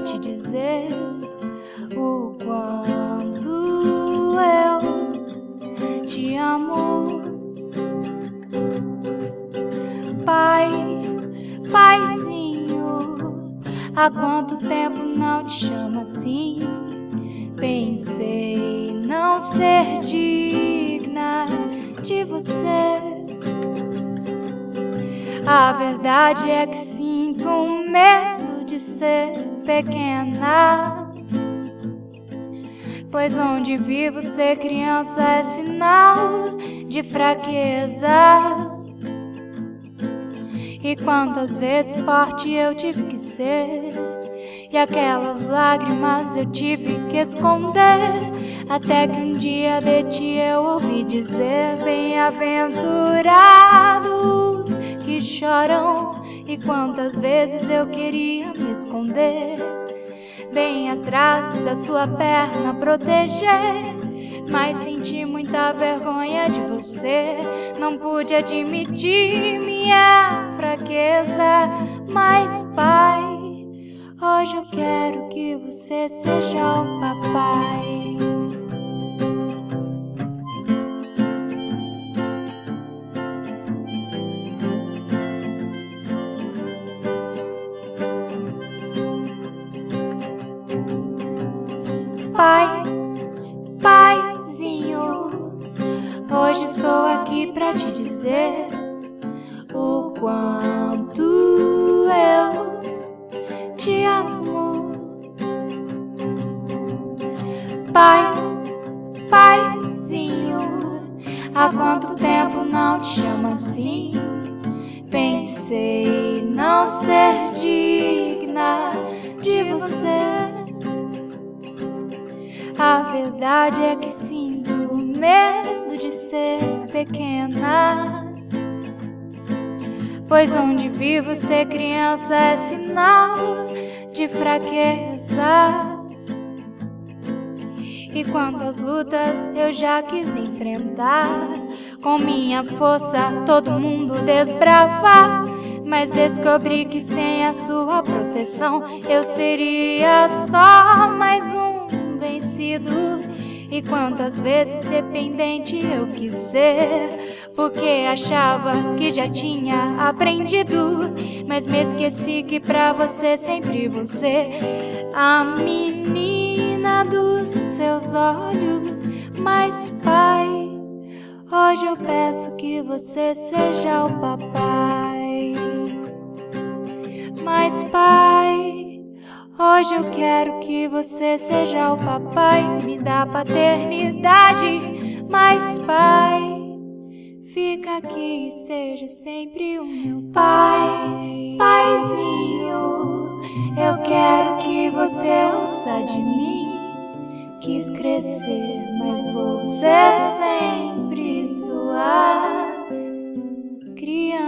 te dizer o quanto eu te amo. Pai, paizinho, há quanto tempo não te chamo assim? Pensei não ser digna de você. A verdade é que sinto medo de ser pequena. Pois onde vivo ser criança é sinal de fraqueza. E quantas vezes forte eu tive que ser, e aquelas lágrimas eu tive que esconder. Até que um dia de ti eu ouvi dizer: Bem-aventurados que choram. E quantas vezes eu queria me esconder, bem atrás da sua perna proteger. Mas senti muita vergonha de você. Não pude admitir minha fraqueza. Mas, pai, hoje eu quero que você seja o papai. Hoje estou aqui pra te dizer o quanto eu te amo. Pai, paizinho, há quanto tempo não te chamo assim? Pensei não ser digna de você. A verdade é que ser pequena. Pois onde vivo ser criança é sinal de fraqueza. E quantas lutas eu já quis enfrentar, com minha força todo mundo desbravar. Mas descobri que sem a sua proteção eu seria só mais um vencido. E quantas vezes dependente eu quis ser, porque achava que já tinha aprendido, mas me esqueci que pra você sempre você, a menina dos seus olhos, mas pai, hoje eu peço que você seja o papai, mas pai. Hoje eu quero que você seja o papai, me dá paternidade, mas pai, fica aqui e seja sempre o meu pai. Paizinho, eu quero que você ouça de mim. Quis crescer, mas você sempre sua criança.